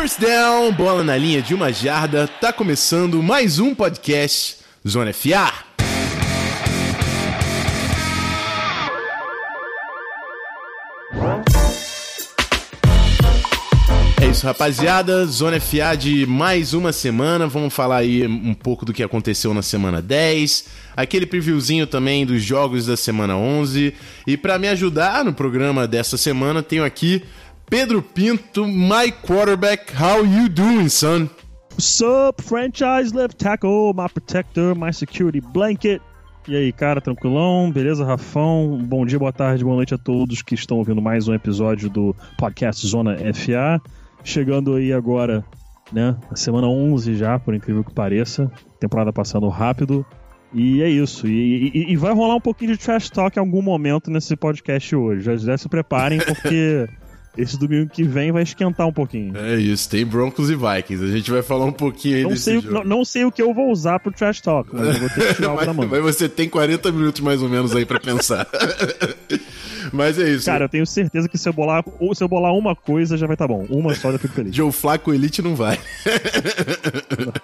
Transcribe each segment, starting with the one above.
First down, bola na linha de uma jarda, tá começando mais um podcast Zona FA. É isso, rapaziada. Zona FA de mais uma semana. Vamos falar aí um pouco do que aconteceu na semana 10, aquele previewzinho também dos jogos da semana 11. E para me ajudar no programa dessa semana, tenho aqui Pedro Pinto, my quarterback. How you doing, son? What's up, franchise left tackle, my protector, my security blanket. E aí, cara, tranquilão? Beleza, Rafão? Bom dia, boa tarde, boa noite a todos que estão ouvindo mais um episódio do podcast Zona FA. Chegando aí agora, né? A semana 11 já, por incrível que pareça. Temporada passando rápido. E é isso. E, e, e vai rolar um pouquinho de trash talk em algum momento nesse podcast hoje. Já, já se preparem, porque. Esse domingo que vem vai esquentar um pouquinho. É isso, tem Broncos e Vikings. A gente vai falar um pouquinho aí não desse sei, jogo. Não, não, sei o que eu vou usar pro trash talk, mas eu vou ter que tirar da mão. Mas você tem 40 minutos mais ou menos aí para pensar. mas é isso. Cara, eu tenho certeza que se eu bolar, ou se eu bolar uma coisa já vai estar tá bom. Uma só eu fico feliz. Joe Flaco Elite não vai.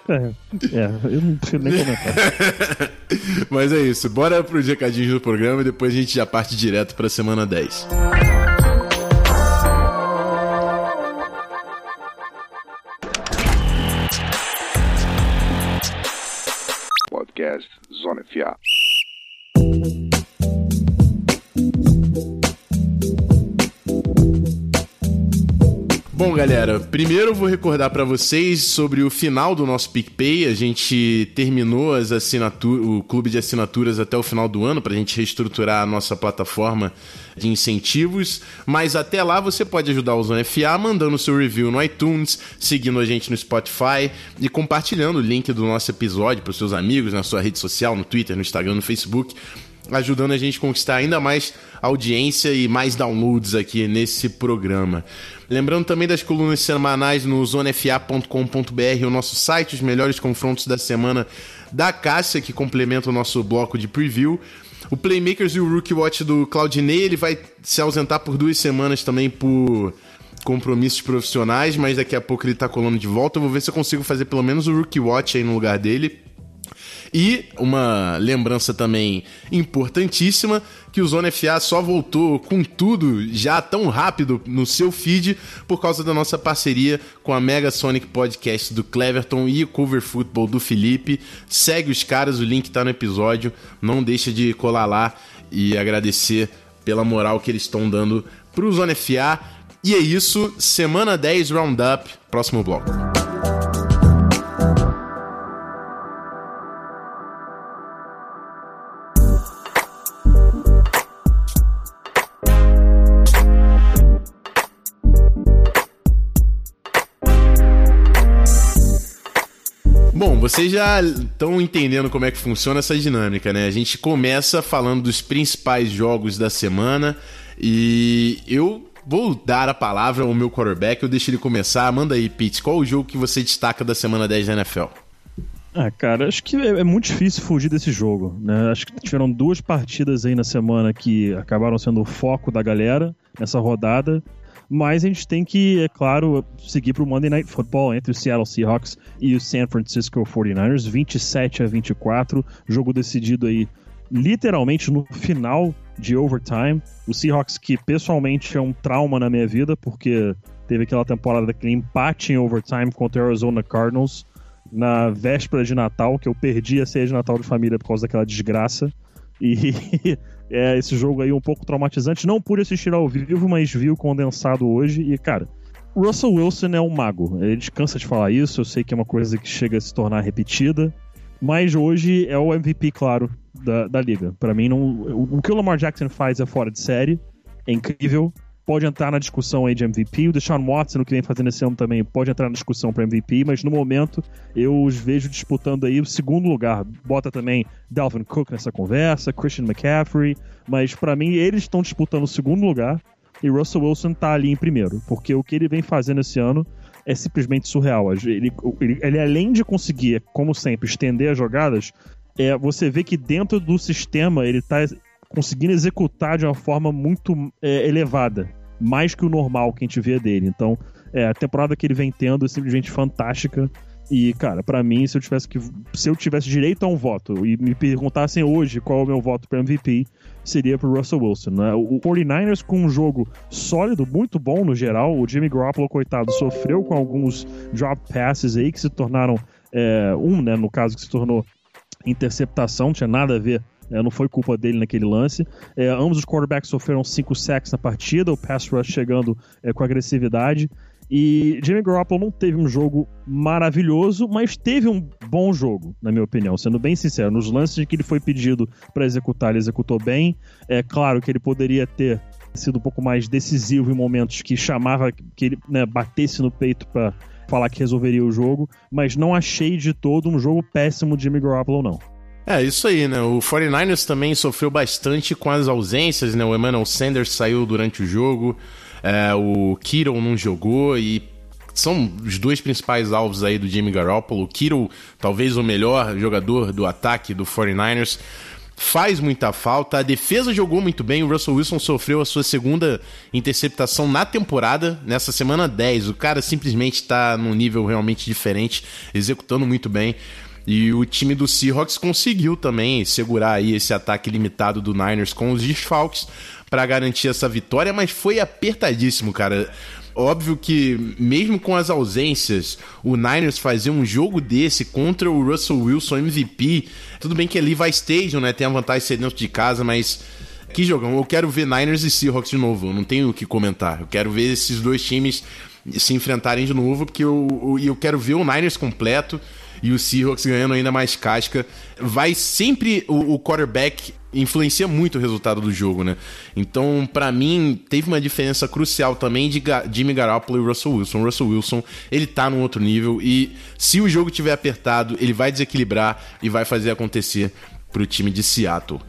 é, é, eu não prefiro nem comentar. mas é isso. Bora pro recadinho do programa e depois a gente já parte direto pra semana 10. Podcast Zona FA. Bom, galera, primeiro eu vou recordar para vocês sobre o final do nosso PicPay. A gente terminou as o clube de assinaturas até o final do ano para a gente reestruturar a nossa plataforma de incentivos. Mas até lá você pode ajudar o Zona FA mandando seu review no iTunes, seguindo a gente no Spotify e compartilhando o link do nosso episódio para seus amigos na sua rede social, no Twitter, no Instagram, no Facebook ajudando a gente a conquistar ainda mais audiência e mais downloads aqui nesse programa. Lembrando também das colunas semanais no zonefa.com.br, o nosso site, os melhores confrontos da semana da Cássia, que complementa o nosso bloco de preview. O Playmakers e o Rookie Watch do Claudinei, ele vai se ausentar por duas semanas também por compromissos profissionais, mas daqui a pouco ele tá colando de volta. Eu vou ver se eu consigo fazer pelo menos o Rookie Watch aí no lugar dele. E uma lembrança também importantíssima que o Zona FA só voltou com tudo já tão rápido no seu feed por causa da nossa parceria com a Mega Sonic Podcast do Cleverton e o Cover Football do Felipe. Segue os caras, o link tá no episódio. Não deixa de colar lá e agradecer pela moral que eles estão dando pro Zona FA. E é isso, semana 10 Roundup, próximo bloco. Vocês já estão entendendo como é que funciona essa dinâmica, né? A gente começa falando dos principais jogos da semana e eu vou dar a palavra ao meu quarterback, eu deixo ele começar. Manda aí, Pete, qual o jogo que você destaca da semana 10 da NFL? Ah, cara, acho que é, é muito difícil fugir desse jogo, né? Acho que tiveram duas partidas aí na semana que acabaram sendo o foco da galera nessa rodada. Mas a gente tem que, é claro, seguir para o Monday Night Football entre o Seattle Seahawks e o San Francisco 49ers, 27 a 24, jogo decidido aí literalmente no final de overtime. O Seahawks que pessoalmente é um trauma na minha vida, porque teve aquela temporada daquele empate em overtime contra o Arizona Cardinals na véspera de Natal, que eu perdi a ceia de Natal de família por causa daquela desgraça. E é esse jogo aí um pouco traumatizante. Não pude assistir ao vivo, mas vi o condensado hoje. E, cara, Russell Wilson é um mago. Ele cansa de falar isso. Eu sei que é uma coisa que chega a se tornar repetida. Mas hoje é o MVP, claro, da, da liga. Para mim, não, o, o que o Lamar Jackson faz é fora de série. É incrível pode entrar na discussão aí de MVP. O Deshaun Watson, que vem fazendo esse ano também, pode entrar na discussão para MVP, mas no momento eu os vejo disputando aí o segundo lugar. Bota também Dalvin Cook nessa conversa, Christian McCaffrey, mas para mim eles estão disputando o segundo lugar e Russell Wilson tá ali em primeiro, porque o que ele vem fazendo esse ano é simplesmente surreal. Ele, ele, ele além de conseguir, como sempre, estender as jogadas, é, você vê que dentro do sistema ele tá conseguindo executar de uma forma muito é, elevada mais que o normal que a gente vê dele. Então, É, a temporada que ele vem tendo é simplesmente fantástica. E, cara, para mim, se eu tivesse que. Se eu tivesse direito a um voto e me perguntassem hoje qual é o meu voto para MVP, seria pro Russell Wilson. Né? O 49ers com um jogo sólido, muito bom no geral. O Jimmy Garoppolo, coitado, sofreu com alguns drop passes aí que se tornaram. É, um, né, no caso, que se tornou interceptação, não tinha nada a ver é, não foi culpa dele naquele lance. É, ambos os quarterbacks sofreram cinco sacks na partida, o pass rush chegando é, com agressividade. E Jimmy Garoppolo não teve um jogo maravilhoso, mas teve um bom jogo, na minha opinião, sendo bem sincero. Nos lances que ele foi pedido para executar, ele executou bem. É claro que ele poderia ter sido um pouco mais decisivo em momentos que chamava que ele né, batesse no peito para falar que resolveria o jogo, mas não achei de todo um jogo péssimo de Jimmy Garoppolo, não. É, isso aí, né? O 49ers também sofreu bastante com as ausências, né? O Emmanuel Sanders saiu durante o jogo, é, o Kittle não jogou e são os dois principais alvos aí do Jimmy Garoppolo. O Kittle, talvez o melhor jogador do ataque do 49ers, faz muita falta. A defesa jogou muito bem. O Russell Wilson sofreu a sua segunda interceptação na temporada, nessa semana 10. O cara simplesmente está num nível realmente diferente, executando muito bem. E o time do Seahawks conseguiu também segurar aí esse ataque limitado do Niners com os desfalques para garantir essa vitória, mas foi apertadíssimo, cara. Óbvio que, mesmo com as ausências, o Niners fazer um jogo desse contra o Russell Wilson MVP. Tudo bem que é Levi Stadium, né? Tem a vantagem de ser dentro de casa, mas. Que jogão. Eu quero ver Niners e Seahawks de novo. Eu não tenho o que comentar. Eu quero ver esses dois times se enfrentarem de novo, porque eu, eu, eu quero ver o Niners completo e o Seahawks ganhando ainda mais casca. Vai sempre o, o quarterback influencia muito o resultado do jogo, né? Então, para mim, teve uma diferença crucial também de Jimmy Garoppolo e Russell Wilson. Russell Wilson, ele tá num outro nível e se o jogo tiver apertado, ele vai desequilibrar e vai fazer acontecer pro time de Seattle.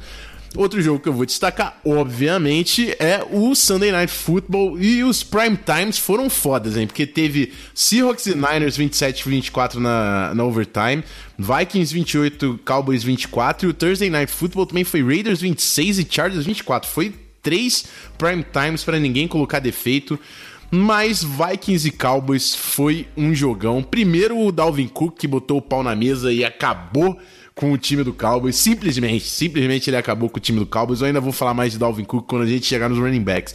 Outro jogo que eu vou destacar, obviamente, é o Sunday Night Football e os prime times foram fodas, hein? Porque teve Seahawks e Niners 27 24 na, na overtime, Vikings 28, Cowboys 24 e o Thursday Night Football também foi Raiders 26 e Chargers 24. Foi três prime times para ninguém colocar defeito. Mas Vikings e Cowboys foi um jogão. Primeiro o Dalvin Cook que botou o pau na mesa e acabou com o time do Cowboys. Simplesmente, simplesmente ele acabou com o time do Cowboys. Eu ainda vou falar mais de Dalvin Cook quando a gente chegar nos running backs.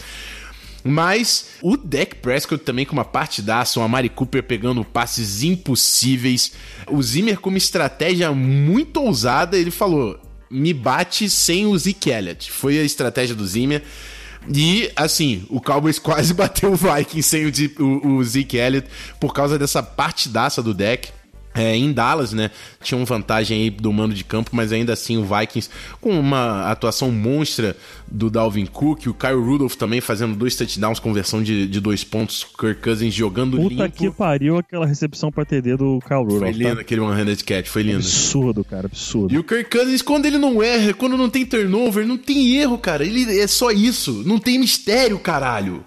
Mas o Dak Prescott também com uma partidaça, o Amari Cooper pegando passes impossíveis. O Zimmer com uma estratégia muito ousada, ele falou: "Me bate sem o Zeke Elliott". Foi a estratégia do Zimmer. E, assim, o Cowboys quase bateu o Vikings sem o, o, o Zeke Elliott por causa dessa partidaça do Dak. É, em Dallas, né? Tinha uma vantagem aí do mano de campo, mas ainda assim o Vikings com uma atuação monstra do Dalvin Cook, o Kyle Rudolph também fazendo dois touchdowns, conversão de, de dois pontos, Kirk Cousins jogando Puta limpo. que pariu aquela recepção pra TD do Kyle Rudolph. Foi lindo tá? aquele one-handed catch, foi lindo. Absurdo, cara, absurdo. E o Kirk Cousins, quando ele não erra, quando não tem turnover, não tem erro, cara. Ele é só isso. Não tem mistério, caralho.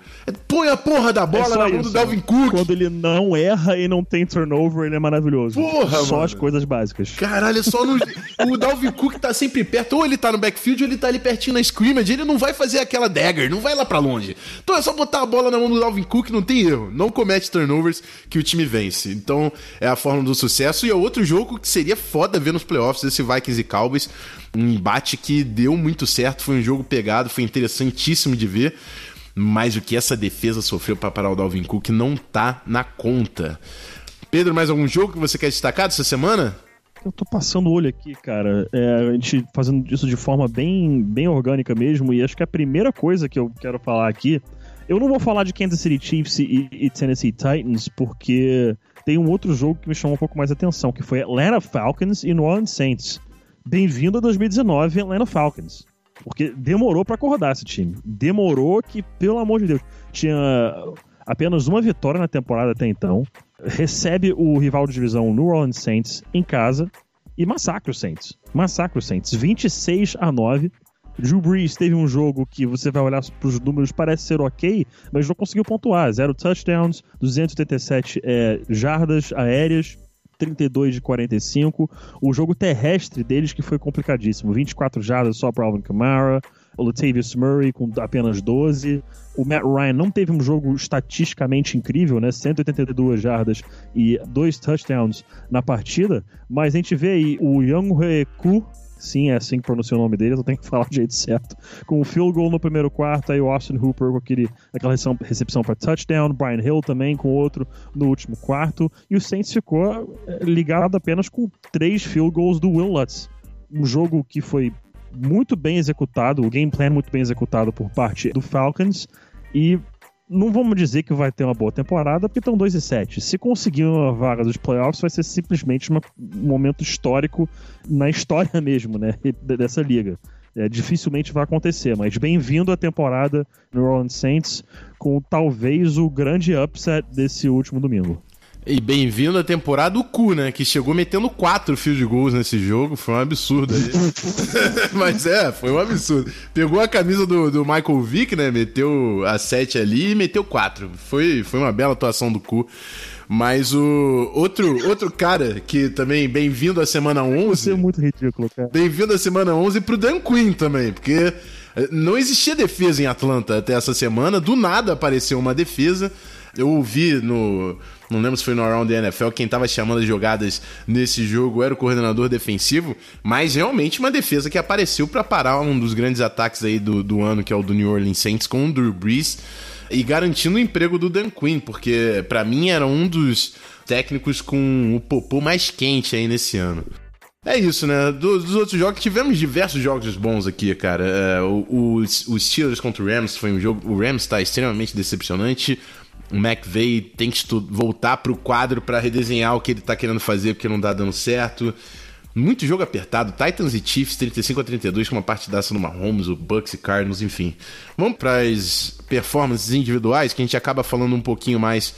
Põe a porra da bola É na mão do Dalvin? Cook. Quando ele não erra e não tem turnover, ele é maravilhoso. Porra, Só mano. as coisas básicas. Caralho, é só no. o Dalvin Cook tá sempre perto. Ou ele tá no backfield ou ele tá ali pertinho na scrimmage. Ele não vai fazer aquela dagger, não vai lá pra longe. Então é só botar a bola na mão do Dalvin Cook, não tem erro. Não comete turnovers que o time vence. Então é a forma do sucesso. E é outro jogo que seria foda ver nos playoffs, esse Vikings e Cowboys. Um embate que deu muito certo. Foi um jogo pegado, foi interessantíssimo de ver. Mas o que essa defesa sofreu pra parar o Dalvin Cook não tá na conta. Pedro, mais algum jogo que você quer destacar dessa semana? Eu tô passando o olho aqui, cara. É, a gente fazendo isso de forma bem, bem orgânica mesmo. E acho que a primeira coisa que eu quero falar aqui. Eu não vou falar de Kansas City Chiefs e, e Tennessee Titans, porque tem um outro jogo que me chamou um pouco mais a atenção, que foi Atlanta Falcons e New Orleans Saints. Bem-vindo a 2019, Atlanta Falcons. Porque demorou pra acordar esse time. Demorou que, pelo amor de Deus, tinha apenas uma vitória na temporada até então. Recebe o rival de divisão New Orleans Saints em casa e massacra os Saints. Massacra os Saints. 26 a 9. Drew Brees teve um jogo que você vai olhar para os números, parece ser ok, mas não conseguiu pontuar. Zero touchdowns, 287 é, jardas aéreas, 32 de 45. O jogo terrestre deles que foi complicadíssimo. 24 jardas só para Alvin Kamara, o Latavius Murray com apenas 12. O Matt Ryan não teve um jogo estatisticamente incrível, né? 182 jardas e dois touchdowns na partida, mas a gente vê aí o Young Ku Sim, é assim que pronuncia o nome dele, eu tenho que falar do jeito certo. Com o field goal no primeiro quarto, aí o Austin Hooper com aquele, aquela recepção para touchdown, Brian Hill também com outro no último quarto, e o Saints ficou eh, ligado apenas com três field goals do Will Lutz. Um jogo que foi muito bem executado, o game plan muito bem executado por parte do Falcons, e não vamos dizer que vai ter uma boa temporada, porque estão 2 e 7. Se conseguir uma vaga dos playoffs, vai ser simplesmente uma, um momento histórico na história mesmo, né? Dessa liga. É, dificilmente vai acontecer, mas bem-vindo à temporada New Orleans Saints, com talvez o grande upset desse último domingo. E bem-vindo à temporada do cu, né? Que chegou metendo quatro fios de gols nesse jogo. Foi um absurdo aí. Mas é, foi um absurdo. Pegou a camisa do, do Michael Vick, né? Meteu a sete ali e meteu quatro. Foi, foi uma bela atuação do cu. Mas o outro, outro cara que também bem-vindo à semana 11. Você é muito ridículo, cara. Bem-vindo à semana 11 pro Dan Quinn também, porque eh, não existia defesa em Atlanta até essa semana. Do nada apareceu uma defesa. Eu ouvi no. Não lembro se foi no Around the NFL, quem estava chamando as jogadas nesse jogo era o coordenador defensivo, mas realmente uma defesa que apareceu para parar um dos grandes ataques aí do, do ano, que é o do New Orleans Saints, com o Drew Brees, e garantindo o emprego do Dan Quinn, porque para mim era um dos técnicos com o popô mais quente aí nesse ano. É isso, né? Dos, dos, outros jogos, tivemos diversos jogos bons aqui, cara. É, o, o, o Steelers contra o Rams foi um jogo. O Rams está extremamente decepcionante o McVeigh tem que voltar para o quadro para redesenhar o que ele está querendo fazer porque não está dando certo. Muito jogo apertado. Titans e Chiefs 35 a 32 com uma partidaça no Mahomes, o Bucks e Cardinals, enfim. Vamos para as performances individuais que a gente acaba falando um pouquinho mais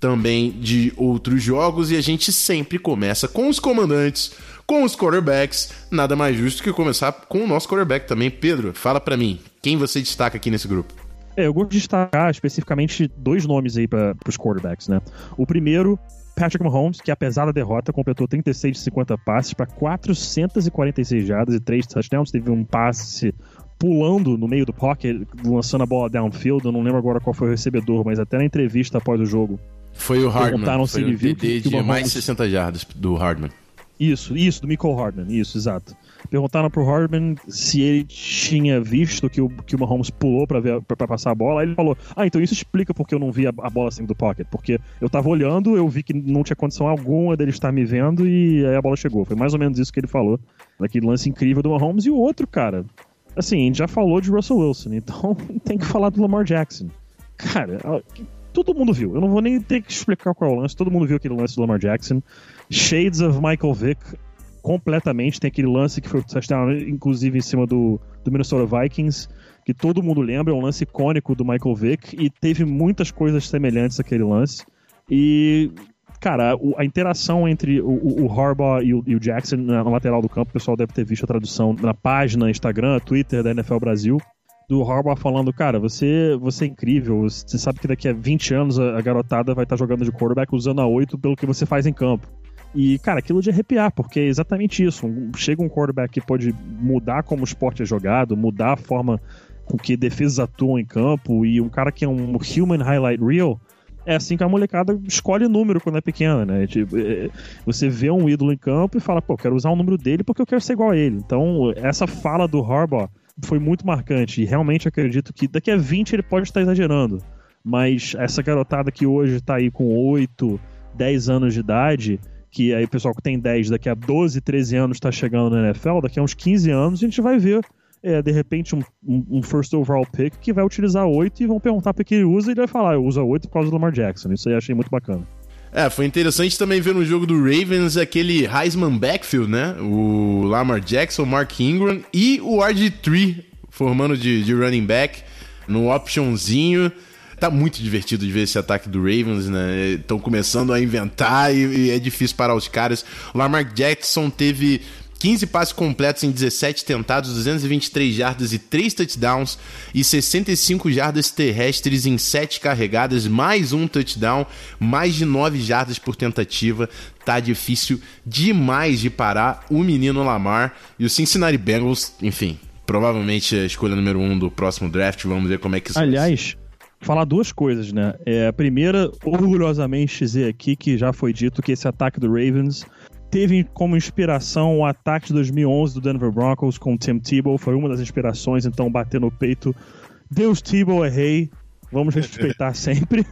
também de outros jogos e a gente sempre começa com os comandantes, com os quarterbacks. Nada mais justo que começar com o nosso quarterback também. Pedro, fala para mim, quem você destaca aqui nesse grupo? É, eu gosto de destacar especificamente dois nomes aí para os quarterbacks, né? O primeiro, Patrick Mahomes, que apesar da derrota, completou 36 de 50 passes para 446 jardas e 3 touchdowns. Teve um passe pulando no meio do pocket, lançando a bola downfield. Eu não lembro agora qual foi o recebedor, mas até na entrevista após o jogo. Foi o Hardman. Foi o que de Mahomes... mais de 60 jardas do Hardman. Isso, isso, do Michael Hardman, isso, exato. Perguntaram pro Hardman se ele tinha visto que o, que o Mahomes pulou pra, ver, pra, pra passar a bola. Aí ele falou: Ah, então isso explica porque eu não vi a, a bola saindo do pocket. Porque eu tava olhando, eu vi que não tinha condição alguma dele estar me vendo e aí a bola chegou. Foi mais ou menos isso que ele falou. Daquele lance incrível do Mahomes. E o outro, cara, assim, a gente já falou de Russell Wilson, então tem que falar do Lamar Jackson. Cara, todo mundo viu. Eu não vou nem ter que explicar qual é o lance. Todo mundo viu aquele lance do Lamar Jackson. Shades of Michael Vick completamente. Tem aquele lance que foi touchdown, inclusive, em cima do, do Minnesota Vikings, que todo mundo lembra, é um lance icônico do Michael Vick, e teve muitas coisas semelhantes àquele lance. E, cara, a interação entre o, o Harbaugh e o, e o, Jackson na, lateral do campo, o pessoal deve ter visto a tradução na página, Instagram, Twitter da NFL Brasil, do Harbaugh falando, cara, você, você é incrível, você sabe que daqui a 20 anos a, a garotada vai estar jogando de quarterback usando a 8 pelo que você faz em campo. E, cara, aquilo de arrepiar, porque é exatamente isso. Chega um quarterback que pode mudar como o esporte é jogado, mudar a forma com que defesas atuam em campo, e um cara que é um human highlight reel, é assim que a molecada escolhe número quando é pequena, né? Tipo, é, você vê um ídolo em campo e fala, pô, quero usar o número dele porque eu quero ser igual a ele. Então, essa fala do Harbaugh foi muito marcante, e realmente acredito que daqui a 20 ele pode estar exagerando. Mas essa garotada que hoje está aí com 8, 10 anos de idade, que aí o pessoal que tem 10 daqui a 12, 13 anos está chegando na NFL, daqui a uns 15 anos a gente vai ver, é, de repente, um, um, first overall pick que vai utilizar 8 e vão perguntar para que ele usa e ele vai falar, eu uso 8 por causa do Lamar Jackson. Isso aí achei muito bacana. É, foi interessante também ver no jogo do Ravens aquele Heisman backfield, né? O Lamar Jackson, Mark Ingram e o RG3 formando de, de running back no optionzinho. Tá muito divertido de ver esse ataque do Ravens, né? Estão começando a inventar e, e, é difícil parar os caras. O Lamar Jackson teve 15 passes completos em 17 tentados, 223 jardas e 3 touchdowns e 65 jardas terrestres em 7 carregadas, mais um touchdown, mais de 9 jardas por tentativa. Tá difícil demais de parar o menino Lamar e o Cincinnati Bengals, enfim, provavelmente a escolha número um do próximo draft. Vamos ver como é que isso Aliás, falar duas coisas, né? É, a primeira, orgulhosamente dizer aqui que já foi dito que esse ataque do Ravens teve como inspiração o ataque de 2011 do Denver Broncos com o Tim Tebow, foi uma das inspirações, então bater no peito. Deus Tebow é rei, vamos respeitar sempre.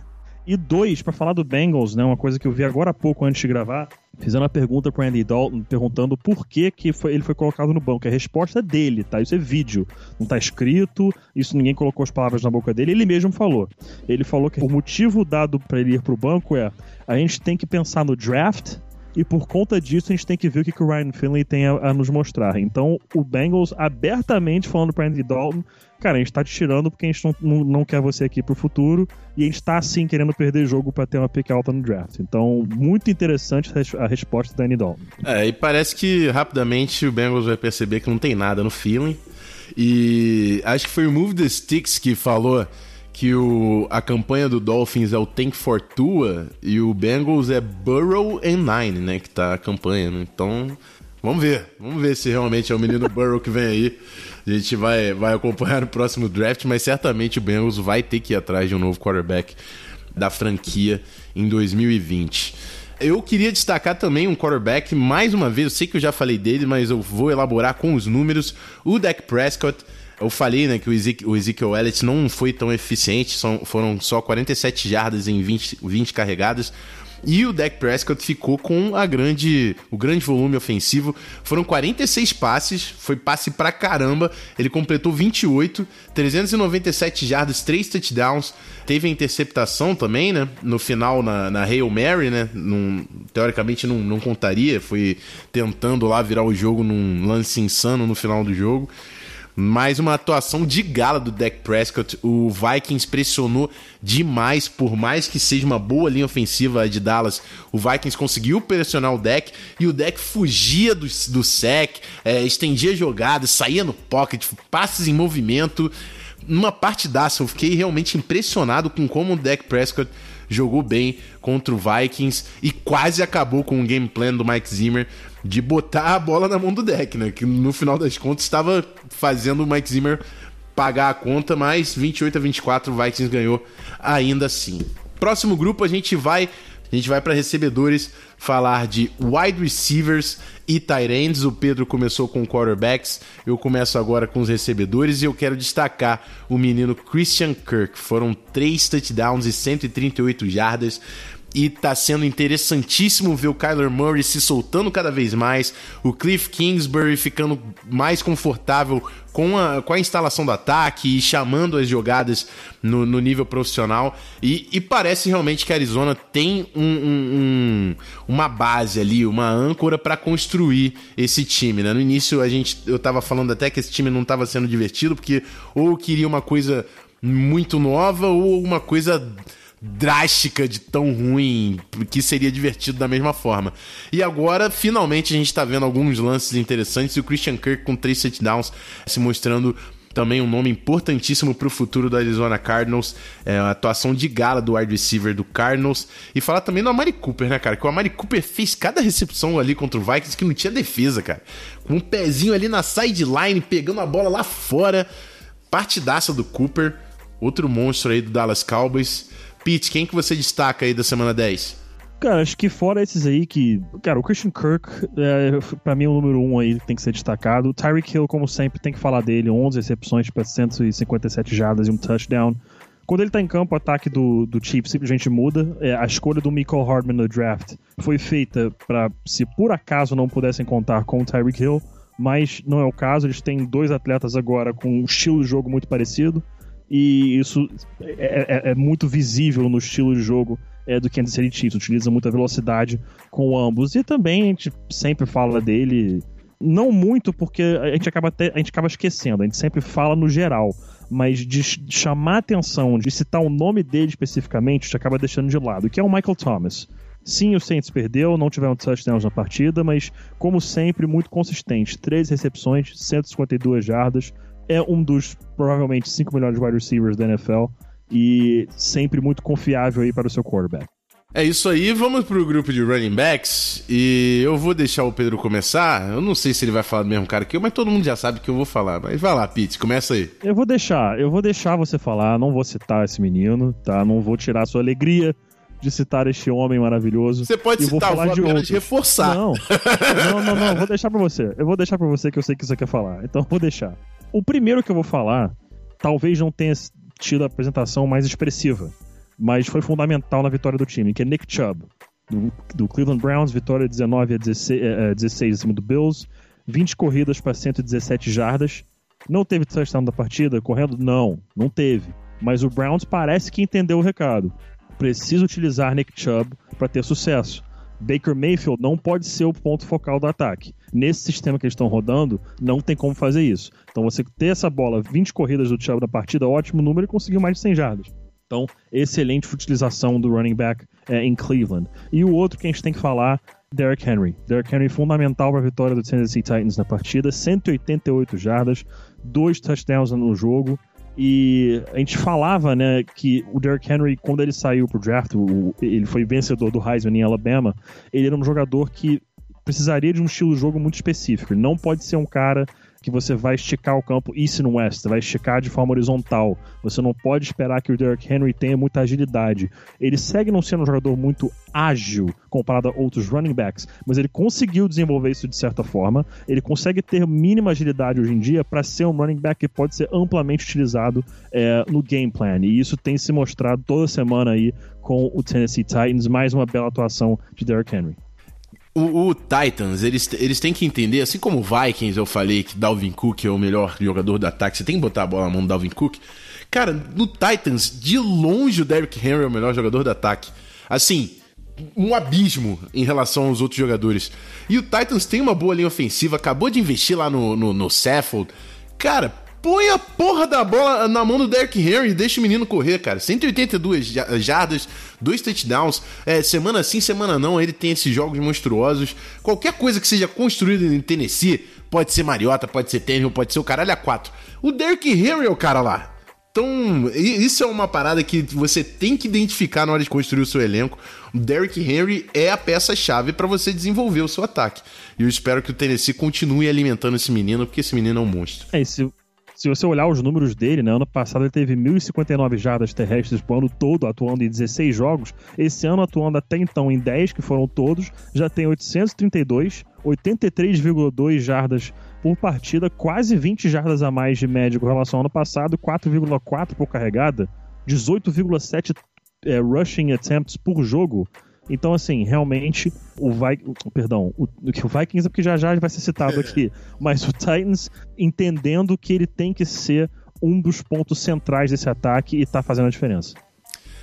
E dois, para falar do Bengals, né, uma coisa que eu vi agora há pouco antes de gravar, fizeram uma pergunta para Andy Dalton, perguntando por que, que foi, ele foi colocado no banco. A resposta é dele, tá? Isso é vídeo, não tá escrito, isso ninguém colocou as palavras na boca dele, ele mesmo falou. Ele falou que o motivo dado para ele ir pro banco é a gente tem que pensar no draft e por conta disso a gente tem que ver o que, que o Ryan Finley tem a, a nos mostrar. Então o Bengals abertamente falando para Andy Dalton, cara, a gente tá te tirando porque a gente não, não, não quer você aqui pro futuro e a gente tá assim querendo perder jogo para ter uma pick alta no draft. Então, muito interessante a resposta da Andy Dalton. É, e parece que rapidamente o Bengals vai perceber que não tem nada no feeling. E acho que foi o Move the Sticks que falou que o, a campanha do Dolphins é o Tank for Tua e o Bengals é Burrow and Nine, né? Que tá a campanha, né? Então, vamos ver. Vamos ver se realmente é o menino Burrow que vem aí. A gente vai, vai acompanhar no próximo draft, mas certamente o Bengals vai ter que ir atrás de um novo quarterback da franquia em 2020. Eu queria destacar também um quarterback, mais uma vez, eu sei que eu já falei dele, mas eu vou elaborar com os números. O Dak Prescott eu falei né, que o o Ezekiel Elliott não foi tão eficiente, são, foram só 47 jardas em 20, 20 carregadas. E o Dak Prescott ficou com a grande, o grande volume ofensivo. Foram 46 passes, foi passe pra caramba. Ele completou 28, 397 jardas, 3 touchdowns. Teve a interceptação também, né? No final, na, na Hail Mary, né? Num, teoricamente não, não contaria. Foi tentando lá virar o jogo num lance insano no final do jogo. Mais uma atuação de gala do Dak Prescott. O Vikings pressionou demais, por mais que seja uma boa linha ofensiva de Dallas. O Vikings conseguiu pressionar o Dak e o Dak fugia do, do sec, é, estendia jogadas, saía no pocket, passes em movimento. Numa partidaça, eu fiquei realmente impressionado com como o Dak Prescott jogou bem contra o Vikings e quase acabou com o game plan do Mike Zimmer de botar a bola na mão do deck, né? Que no final das contas estava fazendo o Mike Zimmer pagar a conta, mas 28 a 24 o Vikings ganhou ainda assim. Próximo grupo a gente vai a gente vai para recebedores falar de wide receivers e tight ends. O Pedro começou com quarterbacks, eu começo agora com os recebedores e eu quero destacar o menino Christian Kirk. Foram três touchdowns e 138 jardas e tá sendo interessantíssimo ver o Kyler Murray se soltando cada vez mais, o Cliff Kingsbury ficando mais confortável com a, com a instalação do ataque e chamando as jogadas no, no nível profissional. E, e, parece realmente que a Arizona tem um, um, um, uma base ali, uma âncora para construir esse time. Né? No início a gente, eu tava falando até que esse time não estava sendo divertido, porque ou queria uma coisa muito nova ou uma coisa drástica de tão ruim que seria divertido da mesma forma. E agora, finalmente, a gente está vendo alguns lances interessantes e o Christian Kirk com três touchdowns se mostrando também um nome importantíssimo para o futuro do Arizona Cardinals, é, a atuação de gala do wide receiver do Cardinals, e falar também do Amari Cooper, né, cara? Que o Amari Cooper fez cada recepção ali contra o Vikings que não tinha defesa, cara. Com um pezinho ali na sideline, pegando a bola lá fora. Partidaça do Cooper, outro monstro aí do Dallas Cowboys. Pete, quem que você destaca aí da semana 10? Cara, acho que fora esses aí que. Cara, o Christian Kirk, é, pra mim, é o número um aí tem que ser destacado. O Tyreek Hill, como sempre, tem que falar dele: 11 recepções para 157 jardas e um touchdown. Quando ele tá em campo, o ataque do, do Chiefs simplesmente muda. É, a escolha do Michael Hardman no draft foi feita para, se por acaso não pudessem contar com o Tyreek Hill, mas não é o caso. Eles têm dois atletas agora com um estilo de jogo muito parecido e isso é, é, é muito visível no estilo de jogo é, do Kansas City Chiefs. Utiliza muita velocidade com ambos. E também a gente sempre fala dele, não muito porque a gente acaba, até, a gente acaba esquecendo, a gente sempre fala no geral. Mas de chamar atenção, de citar o nome dele especificamente, a gente acaba deixando de lado, que é o Michael Thomas. Sim, o Saints perdeu, não tiveram touchdowns na partida, mas como sempre, muito consistente. Três recepções, 152 jardas, é um dos provavelmente cinco melhores wide receivers da NFL e sempre muito confiável aí para o seu quarterback. É isso aí, vamos pro grupo de running backs e eu vou deixar o Pedro começar. Eu não sei se ele vai falar do mesmo cara que eu, mas todo mundo já sabe que eu vou falar. Mas vai lá, Pete, começa aí. Eu vou deixar, eu vou deixar você falar, não vou citar esse menino, tá? Não vou tirar a sua alegria de citar este homem maravilhoso. Você pode vou citar, eu falar vou de outros. reforçar. Não, não, não, não, vou deixar pra você. Eu vou deixar pra você que eu sei que você quer falar. Então eu vou deixar. O primeiro que eu vou falar, talvez não tenha tido a apresentação mais expressiva, mas foi fundamental na vitória do time, que é Nick Chubb, do, do Cleveland Browns, vitória 19 a 16, eh, 16 em cima do Bills, 20 corridas para 117 jardas. Não teve touchdown da partida correndo? Não, não teve. Mas o Browns parece que entendeu o recado. Precisa utilizar Nick Chubb para ter sucesso. Baker Mayfield não pode ser o ponto focal do ataque. Nesse sistema que eles estão rodando, não tem como fazer isso. Então você ter essa bola, 20 corridas do Chubb na partida, ótimo número e conseguiu mais de 100 jardas. Então, excelente utilização do running back é, em Cleveland. E o outro que a gente tem que falar, Derrick Henry. Derrick Henry fundamental para a vitória do Tennessee Titans na partida, 188 jardas, dois touchdowns no jogo. E a gente falava, né, que o Derrick Henry, quando ele saiu pro draft, o- ele foi vencedor do Heisman em Alabama, ele era um jogador que precisaria de um estilo de jogo muito específico. Ele não pode ser um cara que você vai esticar o campo east and west, vai esticar de forma horizontal. Você não pode esperar que o Derrick Henry tenha muita agilidade. Ele segue não sendo um jogador muito ágil comparado a outros running backs, mas ele conseguiu desenvolver isso de certa forma. Ele consegue ter mínima agilidade hoje em dia para ser um running back que pode ser amplamente utilizado é, no game plan. E isso tem se mostrado toda semana aí com o Tennessee Titans. Mais uma bela atuação de Derrick Henry. O, o Titans, eles, eles têm que entender, assim como o Vikings, eu falei que Dalvin Cook é o melhor jogador do ataque, você tem que botar a bola na mão do Dalvin Cook. Cara, no Titans, de longe o Derrick Henry é o melhor jogador do ataque. Assim, um abismo em relação aos outros jogadores. E o Titans tem uma boa linha ofensiva, acabou de investir lá no, no, no Saffold. Cara, põe a porra da bola na mão do Derrick Henry e deixa o menino correr, cara. 182 ja- jardas, dois touchdowns. É, semana sim, semana não, ele tem esses jogos monstruosos. Qualquer coisa que seja construída em Tennessee, pode ser Mariota, pode ser Tannehill, pode ser o caralho a quatro. O Derrick Henry é o cara lá. Então, isso é uma parada que você tem que identificar na hora de construir o seu elenco. O Derrick Henry é a peça-chave para você desenvolver o seu ataque. E eu espero que o Tennessee continue alimentando esse menino, porque esse menino é um monstro. É, e se, você olhar os números dele, né, ano passado ele teve 1.059 jardas terrestres pro ano todo, atuando em 16 jogos. Esse ano, atuando até então em 10, que foram todos, já tem 832, 83,2 jardas por partida, quase 20 jardas a mais de média com relação ao ano passado, 4,4 por carregada, 18,7 é, rushing attempts por jogo. Então, assim, realmente, o Vikings. Perdão, o, o Vikings é porque já já vai ser citado aqui. Mas o Titans entendendo que ele tem que ser um dos pontos centrais desse ataque e tá fazendo a diferença.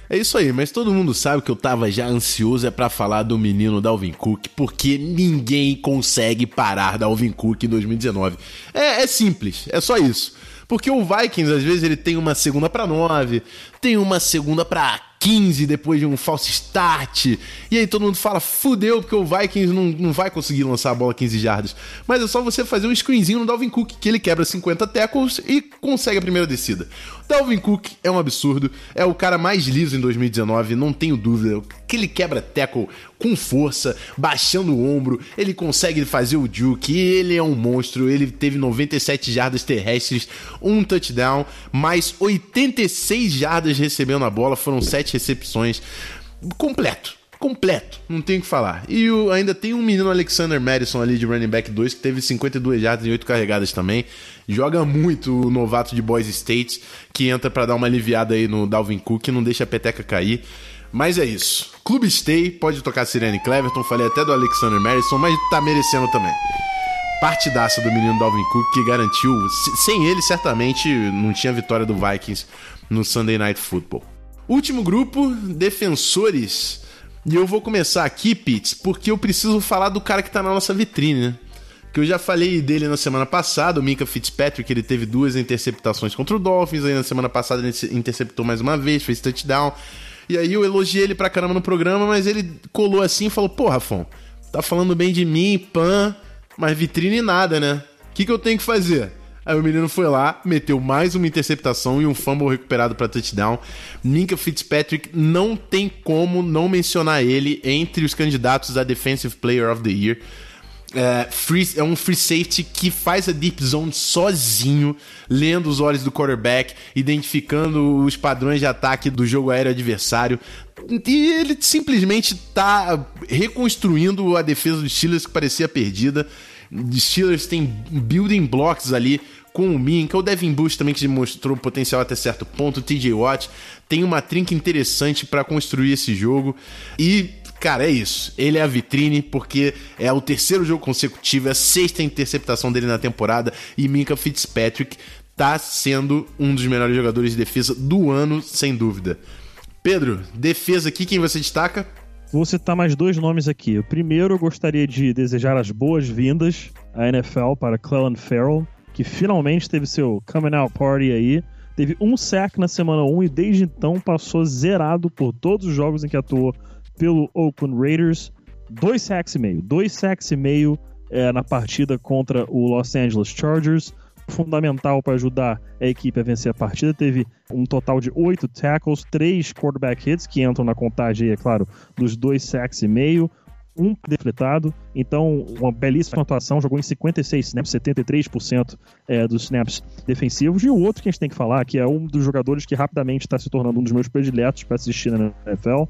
É isso aí, mas todo mundo sabe que eu tava já ansioso é para falar do menino Dalvin Cook, porque ninguém consegue parar Dalvin Cook em 2019. É, é simples, é só isso. Porque o Vikings, às vezes, ele tem uma segunda para 9, tem uma segunda para 15 depois de um false start. E aí todo mundo fala, fudeu, porque o Vikings não, não vai conseguir lançar a bola 15 jardas. Mas é só você fazer um screenzinho no Dalvin Cook, que ele quebra 50 tackles e consegue a primeira descida. Dalvin Cook é um absurdo, é o cara mais liso em 2019, não tenho dúvida. Que ele quebra tackle com força, baixando o ombro, ele consegue fazer o juke, ele é um monstro, ele teve 97 jardas terrestres, um touchdown, mais 86 jardas recebendo a bola, foram 7 recepções. Completo completo, não tem o que falar. E o, ainda tem um menino Alexander Madison ali de running back 2 que teve 52 jardas e 8 carregadas também. Joga muito o novato de Boise State, que entra para dar uma aliviada aí no Dalvin Cook, não deixa a peteca cair. Mas é isso. Clube Stay, pode tocar Sirene Cleverton, falei até do Alexander Madison, mas tá merecendo também. Partidaça do menino Dalvin Cook que garantiu, sem ele certamente não tinha vitória do Vikings no Sunday Night Football. Último grupo, defensores. E eu vou começar aqui, Pitts, porque eu preciso falar do cara que tá na nossa vitrine, né? Que eu já falei dele na semana passada, o Minka Fitzpatrick, ele teve duas interceptações contra o Dolphins, aí na semana passada ele interceptou mais uma vez, fez touchdown. E aí eu elogiei ele pra caramba no programa, mas ele colou assim e falou: Pô, Rafão, tá falando bem de mim, pan, mas vitrine nada, né? O que, que eu tenho que fazer? Aí o menino foi lá, meteu mais uma interceptação e um fumble recuperado para touchdown. Minka Fitzpatrick não tem como não mencionar ele entre os candidatos a Defensive Player of the Year. É, free, é, um free safety que faz a deep zone sozinho, lendo os olhos do quarterback, identificando os padrões de ataque do jogo aéreo adversário. E ele simplesmente está reconstruindo a defesa dos Steelers que parecia perdida. Steelers têm building blocks ali com o Minka, o Devin Bush também que mostrou potencial até certo ponto, o TJ Watt tem uma trinca interessante para construir esse jogo e Cara, é isso. Ele é a vitrine porque é o terceiro jogo consecutivo, é a sexta interceptação dele na temporada e Minka Fitzpatrick tá sendo um dos melhores jogadores de defesa do ano, sem dúvida. Pedro, defesa aqui, quem você destaca? Vou citar mais dois nomes aqui. O primeiro, eu gostaria de desejar as boas-vindas à NFL para Clellan Farrell, que finalmente teve seu coming out party aí. Teve um sack na semana 1 e desde então passou zerado por todos os jogos em que atuou pelo Oakland Raiders. Dois sacks e meio. Dois sacks e meio é, na partida contra o Los Angeles Chargers fundamental para ajudar a equipe a vencer a partida. Teve um total de oito tackles, três quarterback hits, que entram na contagem, é claro, dos dois sacks e meio, um defletado. Então, uma belíssima atuação. Jogou em 56 snaps, 73% é, dos snaps defensivos. E o outro que a gente tem que falar, que é um dos jogadores que rapidamente está se tornando um dos meus prediletos para assistir na NFL.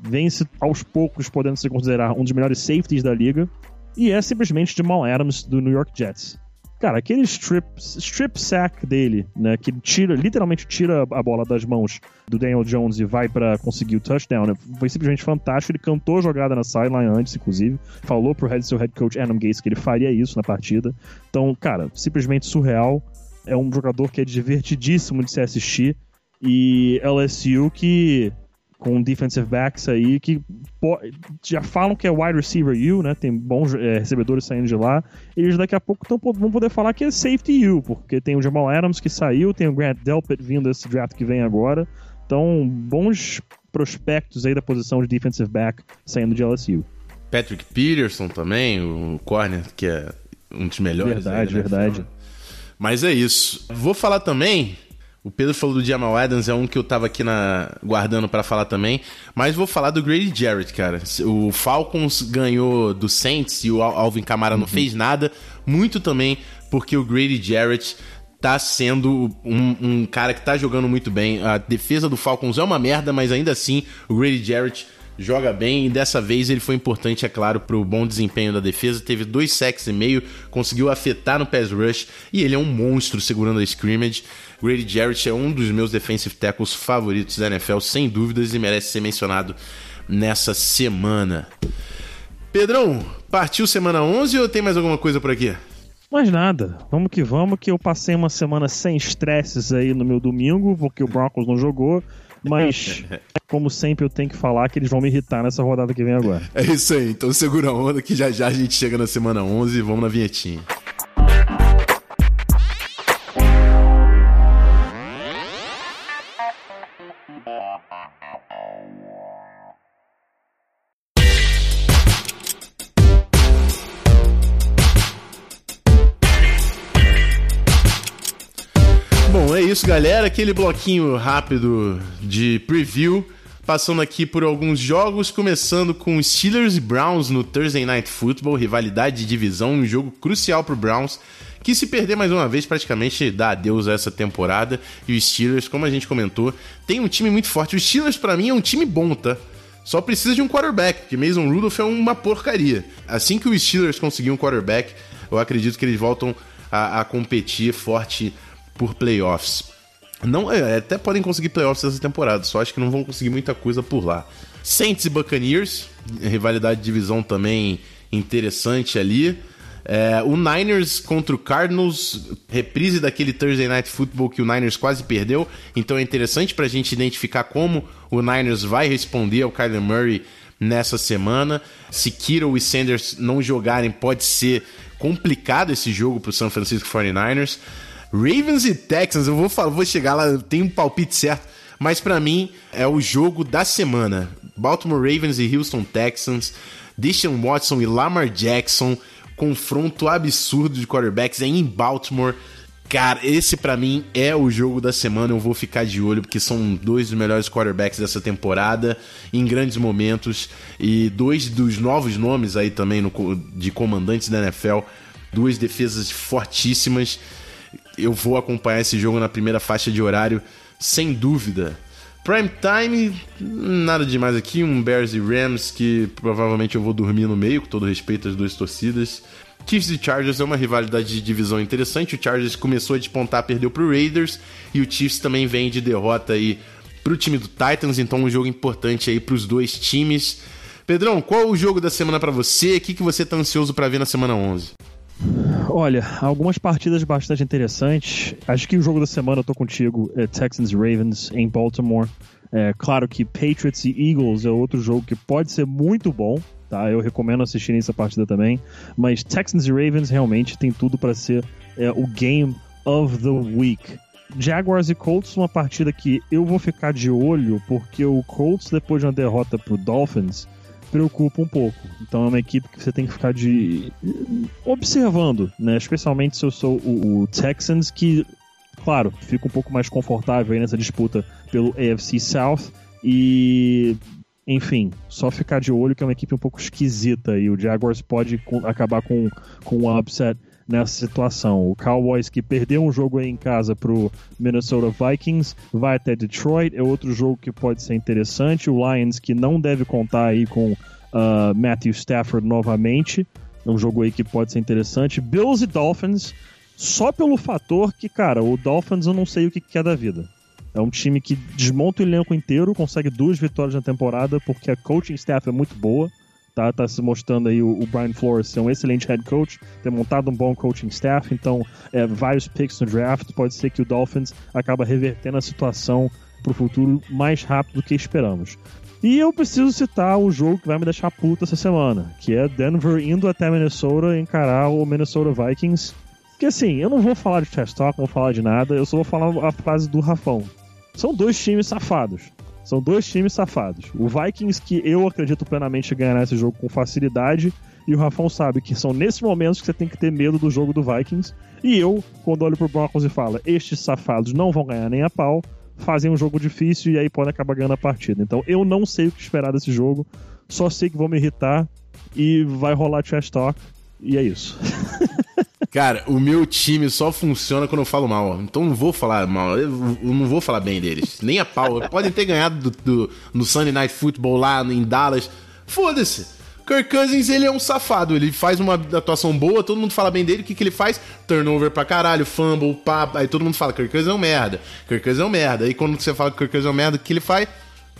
Vence aos poucos, podendo se considerar um dos melhores safeties da liga. E é simplesmente Jamal Adams do New York Jets. Cara, aquele strip, strip sack dele, né, que tira, literalmente tira a bola das mãos do Daniel Jones e vai para conseguir o touchdown, né, foi simplesmente fantástico. Ele cantou a jogada na sideline antes, inclusive, falou pro head, seu head coach Adam Gates que ele faria isso na partida. Então, cara, simplesmente surreal. É um jogador que é divertidíssimo de se assistir e LSU que com defensive backs aí que já falam que é wide receiver U, né? Tem bons é, recebedores saindo de lá. Eles daqui a pouco tão, vão poder falar que é safety U, porque tem o Jamal Adams que saiu, tem o Grant Delpit vindo desse draft que vem agora. Então, bons prospectos aí da posição de defensive back saindo de LSU. Patrick Peterson também, o corner que é um dos melhores. Verdade, né? verdade. Mas é isso. Vou falar também o Pedro falou do Jamal Adams, é um que eu tava aqui na, guardando para falar também. Mas vou falar do Grady Jarrett, cara. O Falcons ganhou do Saints e o Alvin Kamara uhum. não fez nada. Muito também porque o Grady Jarrett tá sendo um, um, cara que tá jogando muito bem. A defesa do Falcons é uma merda, mas ainda assim o Grady Jarrett joga bem e dessa vez ele foi importante, é claro, para o bom desempenho da defesa. Teve dois sacks e meio, conseguiu afetar no pass rush e ele é um monstro segurando a scrimmage. Grady Jarrett é um dos meus defensive tackles favoritos da NFL, sem dúvidas, e merece ser mencionado nessa semana. Pedrão, partiu semana 11 ou tem mais alguma coisa por aqui? Mais nada. Vamos que vamos, que eu passei uma semana sem estresses aí no meu domingo, porque o Broncos não jogou. Mas, como sempre, eu tenho que falar que eles vão me irritar nessa rodada que vem agora. É isso aí. Então segura a onda que já já a gente chega na semana 11 e vamos na vinhetinha. Isso, galera. Aquele bloquinho rápido de preview. Passando aqui por alguns jogos, começando com Steelers e Browns no Thursday Night Football, rivalidade de divisão, um jogo crucial para o Browns, que se perder mais uma vez praticamente dá adeus a essa temporada. E o Steelers, como a gente comentou, tem um time muito forte. O Steelers para mim é um time bom, tá? Só precisa de um quarterback, porque Mason Rudolph é uma porcaria. Assim que o Steelers conseguir um quarterback, eu acredito que eles voltam a, a competir forte por playoffs. Não, é, até podem conseguir playoffs essa temporada, só acho que não vão conseguir muita coisa por lá. Saints e Buccaneers, rivalidade de divisão também interessante ali. É, o Niners contra o Cardinals, reprise daquele Thursday Night Football que o Niners quase perdeu. Então é interessante para a gente identificar como o Niners vai responder ao Kyler Murray nessa semana. Se Kittle e Sanders não jogarem, pode ser complicado esse jogo para o San Francisco 49ers. Ravens e Texans, eu vou falar, vou chegar lá, tem um palpite certo, mas para mim é o jogo da semana. Baltimore Ravens e Houston Texans, Deshaun Watson e Lamar Jackson, confronto absurdo de quarterbacks é em Baltimore. Cara, esse para mim é o jogo da semana. Eu vou ficar de olho porque são dois dos melhores quarterbacks dessa temporada em grandes momentos e dois dos novos nomes aí também no, de comandantes da NFL. Duas defesas fortíssimas. Eu vou acompanhar esse jogo na primeira faixa de horário, sem dúvida. Prime time, nada demais aqui. Um Bears e Rams que provavelmente eu vou dormir no meio, com todo respeito às duas torcidas. Chiefs e Chargers é uma rivalidade de divisão interessante. O Chargers começou a despontar, perdeu pro Raiders. E o Chiefs também vem de derrota aí pro time do Titans. Então, um jogo importante aí pros dois times. Pedrão, qual o jogo da semana para você? O que, que você tá ansioso para ver na semana 11? Olha, algumas partidas bastante interessantes. Acho que o jogo da semana eu tô contigo é Texans Ravens em Baltimore. É, claro que Patriots e Eagles é outro jogo que pode ser muito bom tá? Eu recomendo assistir essa partida também. Mas Texans e Ravens realmente tem tudo para ser é, o game of the week. Jaguars e Colts, uma partida que eu vou ficar de olho, porque o Colts, depois de uma derrota pro Dolphins, preocupa um pouco. Então é uma equipe que você tem que ficar de observando, né? Especialmente se eu sou o, o Texans, que, claro, fica um pouco mais confortável aí nessa disputa pelo AFC South. E enfim, só ficar de olho que é uma equipe um pouco esquisita e o Jaguars pode acabar com, com um upset nessa situação. O Cowboys que perdeu um jogo aí em casa pro Minnesota Vikings, vai até Detroit, é outro jogo que pode ser interessante. O Lions que não deve contar aí com uh, Matthew Stafford novamente, é um jogo aí que pode ser interessante. Bills e Dolphins, só pelo fator que, cara, o Dolphins eu não sei o que, que é da vida. É um time que desmonta o elenco inteiro, consegue duas vitórias na temporada, porque a coaching staff é muito boa. Tá, tá se mostrando aí o, o Brian Flores ser um excelente head coach, ter montado um bom coaching staff, então é, vários picks no draft. Pode ser que o Dolphins acaba revertendo a situação para o futuro mais rápido do que esperamos. E eu preciso citar o jogo que vai me deixar puta essa semana, que é Denver indo até Minnesota encarar o Minnesota Vikings. Que assim, eu não vou falar de trash talk, não vou falar de nada, eu só vou falar a frase do Rafão. São dois times safados. São dois times safados. O Vikings, que eu acredito plenamente ganhar esse jogo com facilidade, e o Rafão sabe que são nesses momentos que você tem que ter medo do jogo do Vikings. E eu, quando olho pro Broncos e falo, estes safados não vão ganhar nem a pau, fazem um jogo difícil e aí podem acabar ganhando a partida. Então eu não sei o que esperar desse jogo, só sei que vou me irritar e vai rolar trash talk, e é isso. Cara, o meu time só funciona quando eu falo mal. Então não vou falar mal. Eu não vou falar bem deles. Nem a pau. Podem ter ganhado do, do, no Sunday Night Football lá em Dallas. Foda-se. Kirk Cousins, ele é um safado. Ele faz uma atuação boa, todo mundo fala bem dele. O que, que ele faz? Turnover pra caralho, fumble, papo. Aí todo mundo fala: Kirk Cousins é um merda. Kirk Cousins é um merda. Aí quando você fala que Kirk Cousins é um merda, o que ele faz?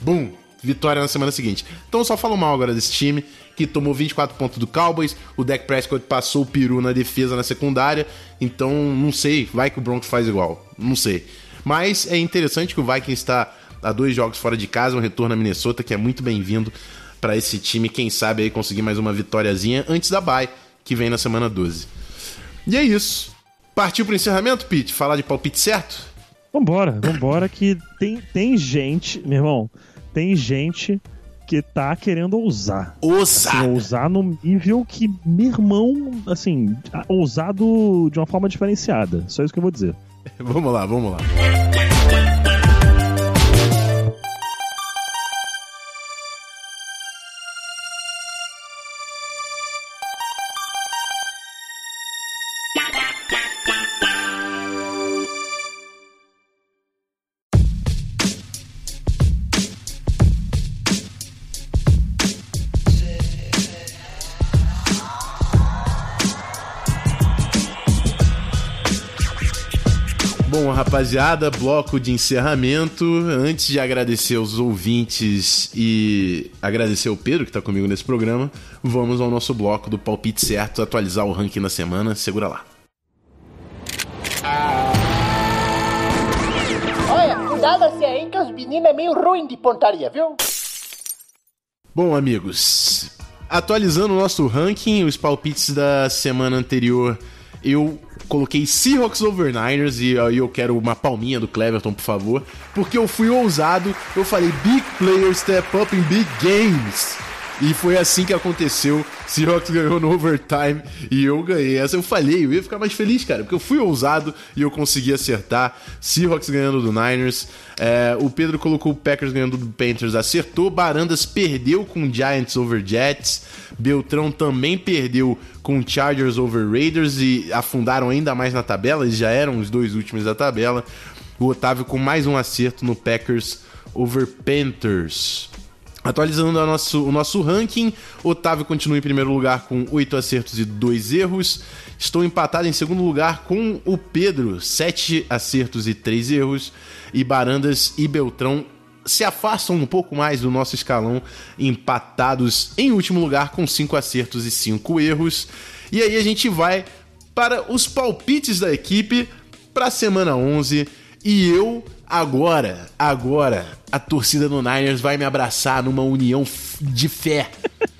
Bum! Vitória na semana seguinte. Então só falo mal agora desse time que tomou 24 pontos do Cowboys, o Dak Prescott passou o peru na defesa na secundária, então não sei, vai que o Broncos faz igual, não sei. Mas é interessante que o Vikings está a dois jogos fora de casa, um retorno a Minnesota, que é muito bem-vindo para esse time, quem sabe aí conseguir mais uma vitóriazinha antes da bye, que vem na semana 12. E é isso. Partiu pro encerramento, Pete? Falar de palpite certo? Vambora, vambora que tem, tem gente, meu irmão, tem gente que tá querendo ousar. Ousar! Assim, ousar no nível que, meu irmão, assim, ousado de uma forma diferenciada. Só isso que eu vou dizer. vamos lá, vamos lá. Rapaziada, bloco de encerramento. Antes de agradecer os ouvintes e agradecer o Pedro que está comigo nesse programa, vamos ao nosso bloco do palpite certo, atualizar o ranking na semana. Segura lá. Olha, cuidado assim aí que os meninos é meio ruim de pontaria, viu? Bom, amigos, atualizando o nosso ranking, os palpites da semana anterior, eu coloquei Seahawks over Niners e aí eu quero uma palminha do Cleverton, por favor, porque eu fui ousado, eu falei big players step up in big games. E foi assim que aconteceu. Seahawks ganhou no overtime e eu ganhei. Essa eu falhei, eu ia ficar mais feliz, cara, porque eu fui ousado e eu consegui acertar. Seahawks ganhando do Niners. É, o Pedro colocou o Packers ganhando do Panthers, acertou. Barandas perdeu com Giants over Jets. Beltrão também perdeu com Chargers over Raiders e afundaram ainda mais na tabela. Eles já eram os dois últimos da tabela. O Otávio com mais um acerto no Packers over Panthers. Atualizando nosso, o nosso ranking, Otávio continua em primeiro lugar com 8 acertos e 2 erros. Estou empatado em segundo lugar com o Pedro, 7 acertos e 3 erros. E Barandas e Beltrão se afastam um pouco mais do nosso escalão, empatados em último lugar com 5 acertos e 5 erros. E aí a gente vai para os palpites da equipe para a semana 11. E eu agora, agora, a torcida do Niners vai me abraçar numa união de fé.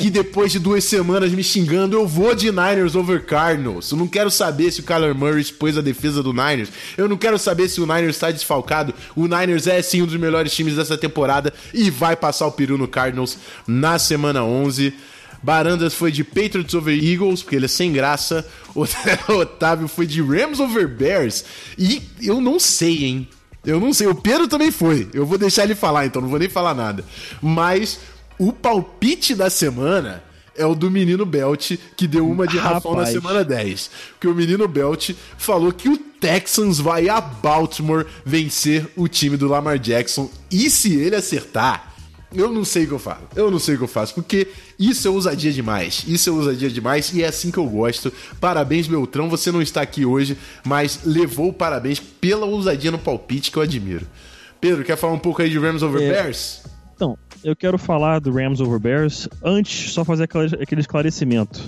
que depois de duas semanas me xingando, eu vou de Niners over Cardinals. Eu não quero saber se o Kyler Murray expôs a defesa do Niners. Eu não quero saber se o Niners está desfalcado. O Niners é sim um dos melhores times dessa temporada e vai passar o peru no Cardinals na semana 11. Barandas foi de Patriots over Eagles, porque ele é sem graça. O Otávio foi de Rams over Bears. E eu não sei, hein? Eu não sei. O Pedro também foi. Eu vou deixar ele falar, então não vou nem falar nada. Mas o palpite da semana é o do menino Belt, que deu uma de Rafão na semana 10. Porque o menino Belt falou que o Texans vai a Baltimore vencer o time do Lamar Jackson. E se ele acertar, eu não sei o que eu faço. Eu não sei o que eu faço, porque isso é ousadia demais. Isso é ousadia demais e é assim que eu gosto. Parabéns, Beltrão. Você não está aqui hoje, mas levou parabéns pela ousadia no palpite que eu admiro. Pedro, quer falar um pouco aí de Rams over é... Bears? Então, eu quero falar do Rams over Bears. Antes, só fazer aquele esclarecimento.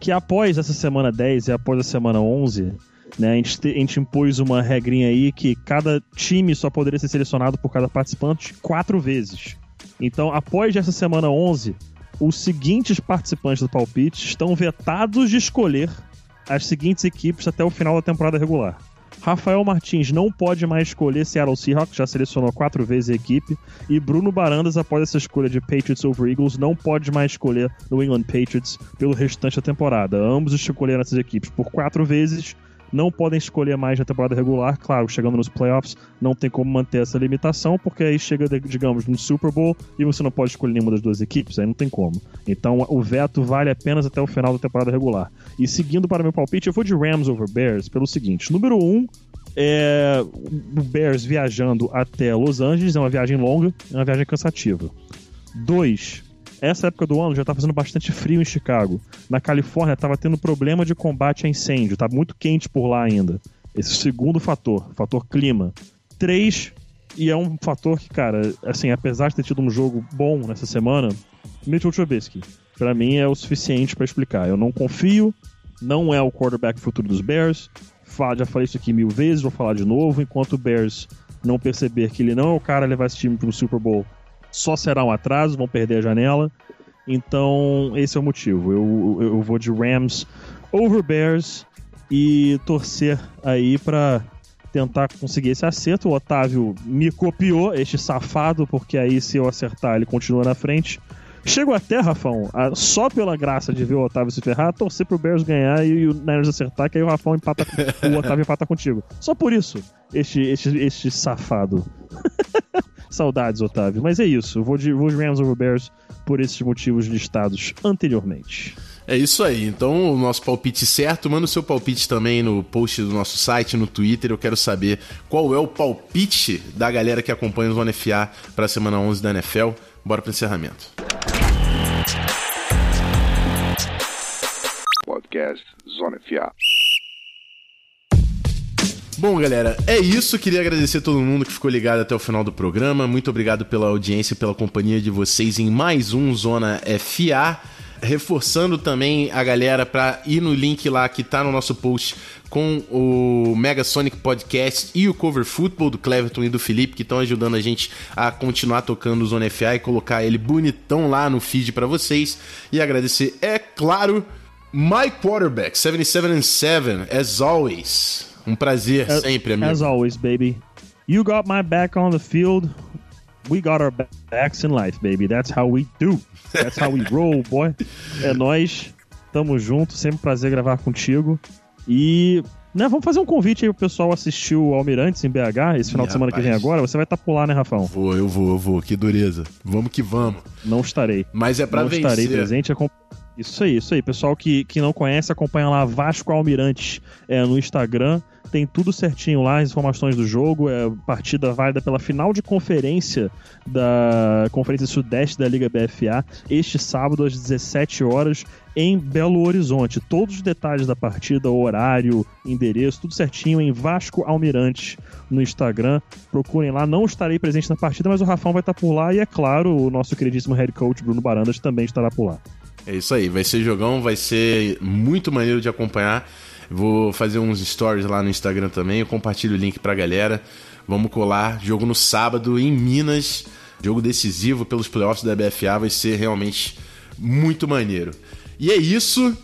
Que após essa semana 10 e após a semana 11, né, a, gente te, a gente impôs uma regrinha aí que cada time só poderia ser selecionado por cada participante quatro vezes. Então, após essa semana 11, os seguintes participantes do palpite estão vetados de escolher as seguintes equipes até o final da temporada regular. Rafael Martins não pode mais escolher Seattle Seahawks, já selecionou quatro vezes a equipe. E Bruno Barandas, após essa escolha de Patriots over Eagles, não pode mais escolher New England Patriots pelo restante da temporada. Ambos escolheram essas equipes por quatro vezes não podem escolher mais na temporada regular. Claro, chegando nos playoffs, não tem como manter essa limitação, porque aí chega, digamos, no Super Bowl e você não pode escolher nenhuma das duas equipes, aí não tem como. Então o veto vale apenas até o final da temporada regular. E seguindo para meu palpite, eu vou de Rams over Bears pelo seguinte: número 1. Um, é o Bears viajando até Los Angeles, é uma viagem longa, é uma viagem cansativa. 2 essa época do ano já tá fazendo bastante frio em Chicago. Na Califórnia tava tendo problema de combate a incêndio, tá muito quente por lá ainda. Esse é segundo fator, fator clima. Três, e é um fator que, cara, assim, apesar de ter tido um jogo bom nessa semana, Mitchell Trubisky, para mim é o suficiente para explicar. Eu não confio, não é o quarterback futuro dos Bears. Já falei isso aqui mil vezes, vou falar de novo. Enquanto o Bears não perceber que ele não é o cara a levar esse time pro Super Bowl só será um atraso, vão perder a janela. Então, esse é o motivo. Eu, eu vou de Rams over Bears e torcer aí para tentar conseguir esse acerto. O Otávio me copiou, este safado, porque aí se eu acertar ele continua na frente. Chego até, Rafão, a, só pela graça de ver o Otávio se ferrar, torcer pro Bears ganhar e, e o Niners acertar, que aí o Rafão empata, o Otávio empata contigo. Só por isso, este, este, este safado. Saudades, Otávio. Mas é isso. Eu vou de, vou de Rams over Bears por esses motivos listados anteriormente. É isso aí. Então, o nosso palpite certo. Manda o seu palpite também no post do nosso site, no Twitter. Eu quero saber qual é o palpite da galera que acompanha o Zona FA para a semana 11 da NFL. Bora para o encerramento. Podcast Zona FA. Bom, galera, é isso. Queria agradecer a todo mundo que ficou ligado até o final do programa. Muito obrigado pela audiência, pela companhia de vocês em mais um Zona FA. Reforçando também a galera para ir no link lá que tá no nosso post com o Mega Sonic Podcast e o Cover Football do Cleverton e do Felipe, que estão ajudando a gente a continuar tocando o Zona FA e colocar ele bonitão lá no feed para vocês. E agradecer, é claro, My Quarterback, 77 and 7, as always. Um prazer as, sempre, amigo. As always, baby. You got my back on the field. we got our backs in life, baby. That's how we do. That's how we roll, boy. É nós. Tamo junto, sempre um prazer gravar contigo. E né, vamos fazer um convite aí pro pessoal assistir o Almirantes em BH esse final Ih, de semana rapaz. que vem agora. Você vai estar por lá, né, Rafão? Vou, eu vou, eu vou. Que dureza. Vamos que vamos. Não estarei. Mas é pra não vencer. estarei presente. acom- Isso aí, isso aí. Pessoal que, que não conhece, acompanha lá Vasco Almirantes é, no Instagram. Tem tudo certinho lá, as informações do jogo. É partida válida pela final de conferência da Conferência Sudeste da Liga BFA, este sábado às 17 horas em Belo Horizonte. Todos os detalhes da partida, horário, endereço, tudo certinho em Vasco Almirantes no Instagram. Procurem lá. Não estarei presente na partida, mas o Rafão vai estar por lá e, é claro, o nosso queridíssimo head coach Bruno Barandas também estará por lá. É isso aí, vai ser jogão, vai ser muito maneiro de acompanhar. Vou fazer uns stories lá no Instagram também, eu compartilho o link pra galera. Vamos colar, jogo no sábado em Minas, jogo decisivo pelos playoffs da BFA, vai ser realmente muito maneiro. E é isso.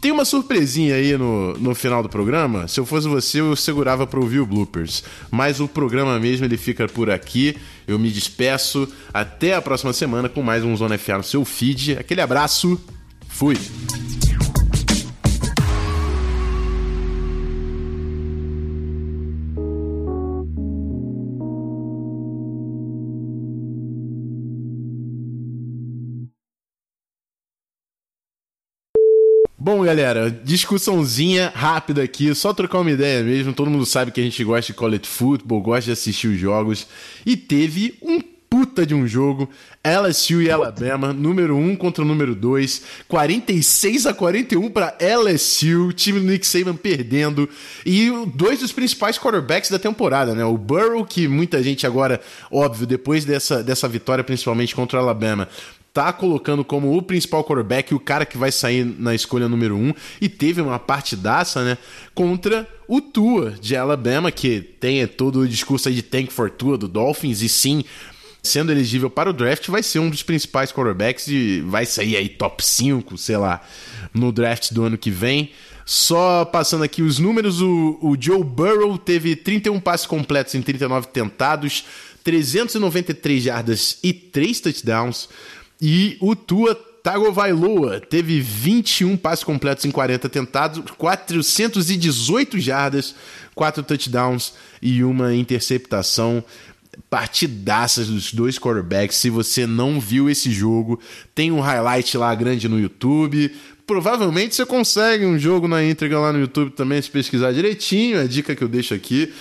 Tem uma surpresinha aí no, no final do programa. Se eu fosse você, eu segurava pra ouvir o bloopers. Mas o programa mesmo ele fica por aqui. Eu me despeço. Até a próxima semana com mais um Zona FA no seu feed. Aquele abraço. Fui. Galera, discussãozinha rápida aqui, só trocar uma ideia mesmo. Todo mundo sabe que a gente gosta de college football, gosta de assistir os jogos. E teve um puta de um jogo, LSU e Alabama, número 1 contra o número 2, 46 a 41 para LSU, time do Nick Saban perdendo, e dois dos principais quarterbacks da temporada, né? O Burrow, que muita gente agora, óbvio, depois dessa, dessa vitória, principalmente contra o Alabama, tá colocando como o principal quarterback, o cara que vai sair na escolha número um, e teve uma partidaça, né, contra o Tua de Alabama, que tem todo o discurso aí de tank for Tua do Dolphins, e sim, sendo elegível para o draft, vai ser um dos principais quarterbacks e vai sair aí top 5, sei lá, no draft do ano que vem. Só passando aqui os números, o, o Joe Burrow teve 31 passes completos em 39 tentados, 393 jardas e 3 touchdowns. E o Tua Tagovailoa teve 21 passes completos em 40 tentados, 418 jardas, 4 touchdowns e uma interceptação. Partidaças dos dois quarterbacks. Se você não viu esse jogo, tem um highlight lá grande no YouTube. Provavelmente você consegue um jogo na íntegra lá no YouTube também, se pesquisar direitinho. É a dica que eu deixo aqui.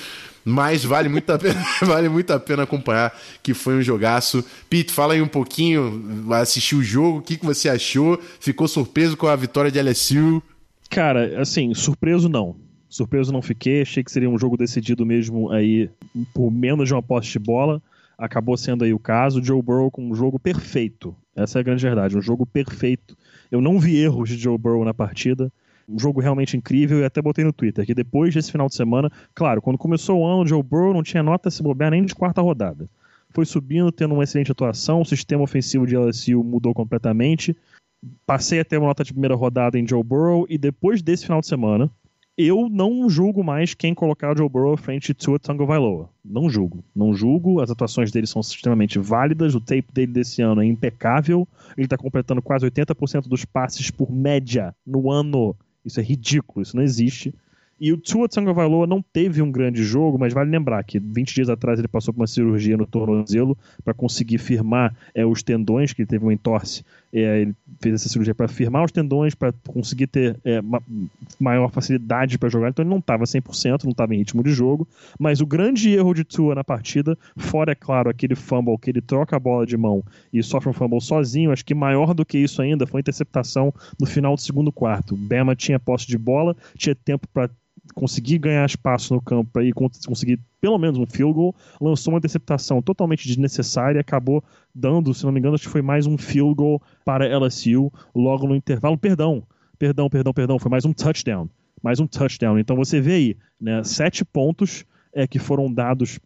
Mas vale muito a pena, vale muito a pena acompanhar, que foi um jogaço. Pete, fala aí um pouquinho, assistiu o jogo, o que, que você achou? Ficou surpreso com a vitória de LSU? Cara, assim, surpreso não. Surpreso não fiquei, achei que seria um jogo decidido mesmo aí por menos de uma posse de bola. Acabou sendo aí o caso. Joe Burrow com um jogo perfeito. Essa é a grande verdade, um jogo perfeito. Eu não vi erros de Joe Burrow na partida. Um jogo realmente incrível e até botei no Twitter que depois desse final de semana, claro, quando começou o ano, o Joe Burrow não tinha nota se bobear nem de quarta rodada. Foi subindo, tendo uma excelente atuação, o sistema ofensivo de LSU mudou completamente. Passei até uma nota de primeira rodada em Joe Burrow e depois desse final de semana, eu não julgo mais quem colocar o Joe Burrow à frente de Tua Tagovailoa. Não julgo. Não julgo. As atuações dele são extremamente válidas. O tape dele desse ano é impecável. Ele está completando quase 80% dos passes por média no ano. Isso é ridículo. Isso não existe. E o Tua Tagovailoa não teve um grande jogo, mas vale lembrar que 20 dias atrás ele passou por uma cirurgia no tornozelo para conseguir firmar é, os tendões, que ele teve uma entorse. É, ele fez essa cirurgia para firmar os tendões, para conseguir ter é, ma maior facilidade para jogar. Então ele não estava 100%, não estava em ritmo de jogo. Mas o grande erro de Tua na partida, fora, é claro, aquele fumble que ele troca a bola de mão e sofre um fumble sozinho, acho que maior do que isso ainda foi a interceptação no final do segundo quarto. Bama tinha posse de bola, tinha tempo para conseguir ganhar espaço no campo e conseguir pelo menos um field goal, lançou uma interceptação totalmente desnecessária e acabou dando, se não me engano, acho que foi mais um field goal para LSU logo no intervalo. Perdão, perdão, perdão, perdão, foi mais um touchdown. Mais um touchdown. Então você vê aí, né, sete pontos é, que foram dados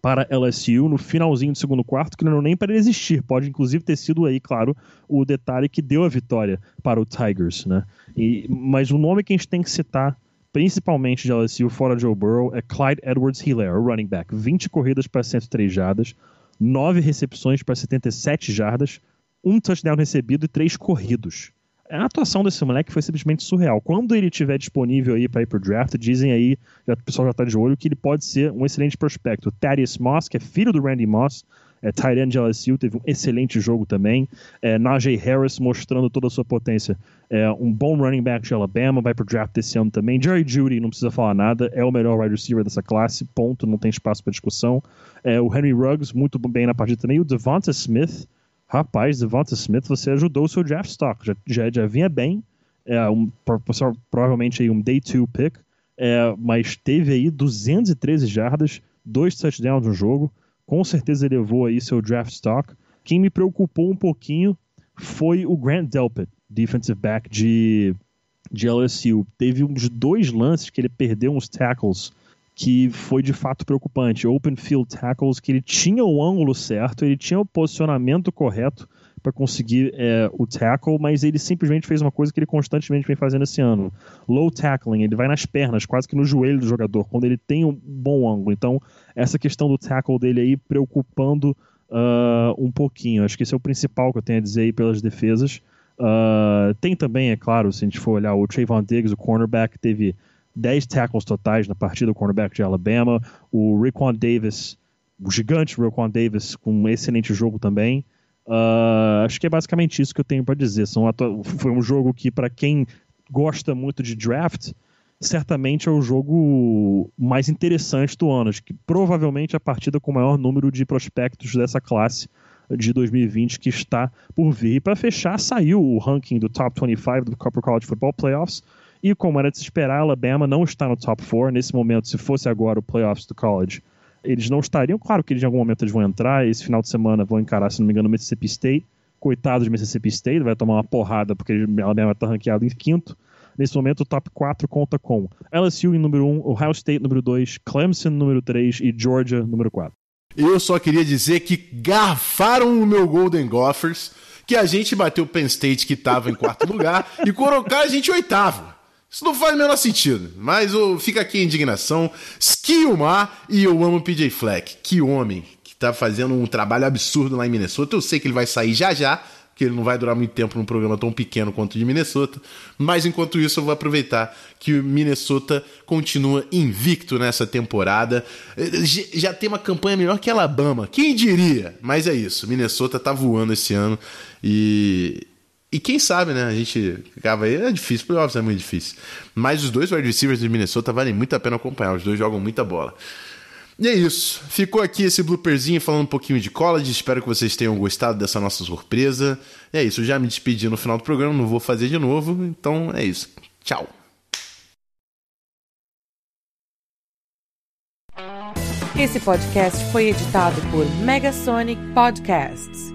para LSU no finalzinho do segundo quarto, que não era nem para ele existir. Pode, inclusive, ter sido aí, claro, o detalhe que deu a vitória para o Tigers, né? E, mas o nome que a gente tem que citar principalmente de LSU fora Joe Burrow, é Clyde Edwards-Hilaire, running back. 20 corridas para 103 jardas, nove recepções para 77 jardas, um touchdown recebido e três corridos. A atuação desse moleque foi simplesmente surreal. Quando ele estiver disponível aí para ir pro draft, dizem aí, já, o pessoal já está de olho, que ele pode ser um excelente prospecto. Thaddeus Moss, que é filho do Randy Moss, é, Tyrant de LSU, teve um excelente jogo também. É, Najee Harris mostrando toda a sua potência. É, um bom running back de Alabama, vai pro draft esse ano também. Jerry Judy, não precisa falar nada, é o melhor wide receiver dessa classe, ponto, não tem espaço para discussão. É, o Henry Ruggs, muito bem na partida também. O Devonta Smith, rapaz, Devonta Smith, você ajudou o seu draft stock, já, já, já vinha bem. É, um, provavelmente aí um day two pick, é, mas teve aí 213 jardas, dois touchdowns no jogo com certeza elevou aí seu draft stock. Quem me preocupou um pouquinho foi o Grant Delpit, defensive back de, de LSU. Teve uns dois lances que ele perdeu uns tackles que foi de fato preocupante. Open field tackles que ele tinha o ângulo certo, ele tinha o posicionamento correto, para conseguir é, o tackle, mas ele simplesmente fez uma coisa que ele constantemente vem fazendo esse ano: low tackling. Ele vai nas pernas, quase que no joelho do jogador, quando ele tem um bom ângulo. Então, essa questão do tackle dele aí preocupando uh, um pouquinho. Acho que esse é o principal que eu tenho a dizer aí pelas defesas. Uh, tem também, é claro, se a gente for olhar o Trayvon Diggs, o cornerback, teve 10 tackles totais na partida, o cornerback de Alabama. O Raekwon Davis, o gigante Raekwon Davis, com um excelente jogo também. Uh, acho que é basicamente isso que eu tenho para dizer. São foi um jogo que, para quem gosta muito de draft, certamente é o jogo mais interessante do ano. Acho que provavelmente a partida com o maior número de prospectos dessa classe de 2020 que está por vir. E para fechar, saiu o ranking do Top 25 do Copper College Football Playoffs. E como era de se esperar, Alabama não está no top 4. Nesse momento, se fosse agora o playoffs do college, eles não estariam. Claro que eles, em algum momento eles vão entrar. Esse final de semana vão encarar, se não me engano, o Mississippi State. Coitado de Mississippi State, vai tomar uma porrada porque ela mesmo está ranqueado em quinto. Nesse momento, o top 4 conta com LSU em número 1, Ohio State número 2, Clemson número 3 e Georgia número 4. Eu só queria dizer que garfaram o meu Golden Gophers, que a gente bateu Penn State, que estava em quarto lugar, e colocar a gente oitavo. Isso não faz o menor sentido. Mas oh, fica aqui a indignação. Skilmar e eu amo PJ Fleck. Que homem que tá fazendo um trabalho absurdo lá em Minnesota. Eu sei que ele vai sair já já, porque ele não vai durar muito tempo num programa tão pequeno quanto o de Minnesota. Mas enquanto isso, eu vou aproveitar que o Minnesota continua invicto nessa temporada. Já tem uma campanha melhor que Alabama. Quem diria? Mas é isso. Minnesota tá voando esse ano e e quem sabe, né? A gente ficava aí, é difícil, playoffs é muito difícil. Mas os dois wide receivers de Minnesota valem muito a pena acompanhar, os dois jogam muita bola. E é isso. Ficou aqui esse blooperzinho falando um pouquinho de college. Espero que vocês tenham gostado dessa nossa surpresa. E é isso. Eu já me despedi no final do programa, não vou fazer de novo. Então é isso. Tchau. Esse podcast foi editado por Megasonic Podcasts.